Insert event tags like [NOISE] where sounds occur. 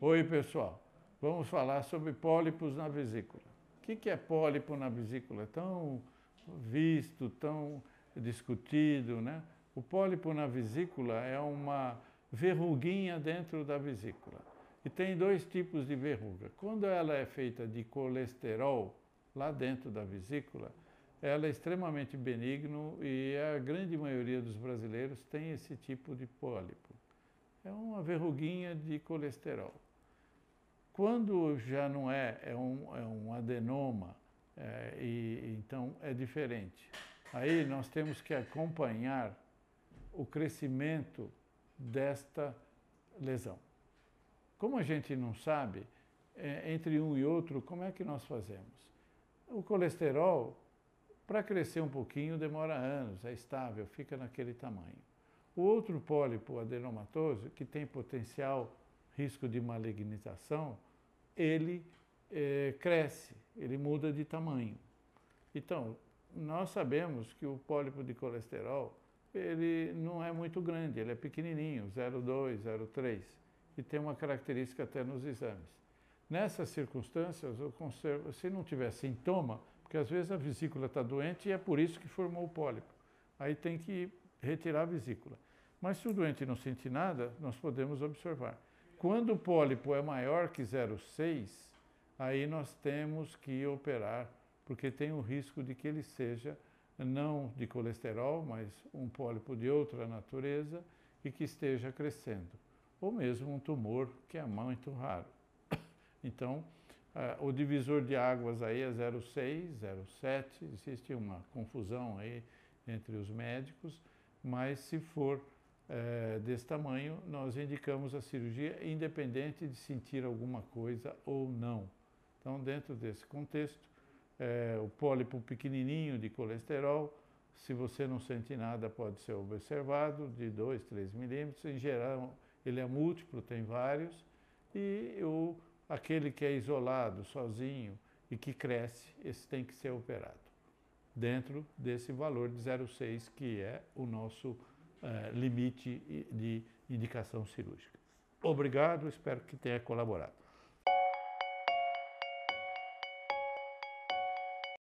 Oi, pessoal. Vamos falar sobre pólipos na vesícula. O que é pólipo na vesícula? Tão visto, tão discutido, né? O pólipo na vesícula é uma verruguinha dentro da vesícula. E tem dois tipos de verruga. Quando ela é feita de colesterol lá dentro da vesícula, ela é extremamente benigno e a grande maioria dos brasileiros tem esse tipo de pólipo. É uma verruguinha de colesterol. Quando já não é, é um, é um adenoma, é, e então é diferente. Aí nós temos que acompanhar o crescimento desta lesão. Como a gente não sabe, é, entre um e outro, como é que nós fazemos? O colesterol, para crescer um pouquinho, demora anos, é estável, fica naquele tamanho. O outro pólipo adenomatoso, que tem potencial risco de malignização, ele é, cresce, ele muda de tamanho. Então, nós sabemos que o pólipo de colesterol ele não é muito grande, ele é pequenininho, 0,2, 0,3, e tem uma característica até nos exames. Nessas circunstâncias, eu conservo, se não tiver sintoma, porque às vezes a vesícula está doente e é por isso que formou o pólipo, aí tem que retirar a vesícula. Mas se o doente não sentir nada, nós podemos observar. Quando o pólipo é maior que 0,6, aí nós temos que operar, porque tem o risco de que ele seja não de colesterol, mas um pólipo de outra natureza e que esteja crescendo. Ou mesmo um tumor, que é muito raro. [COUGHS] Então, o divisor de águas aí é 0,6, 0,7, existe uma confusão aí entre os médicos, mas se for é, desse tamanho, nós indicamos a cirurgia independente de sentir alguma coisa ou não. Então, dentro desse contexto, é, o pólipo pequenininho de colesterol, se você não sente nada, pode ser observado, de 2, 3 milímetros. Em geral, ele é múltiplo, tem vários. E o, aquele que é isolado, sozinho e que cresce, esse tem que ser operado. Dentro desse valor de 0,6, que é o nosso é, limite de indicação cirúrgica. Obrigado, espero que tenha colaborado.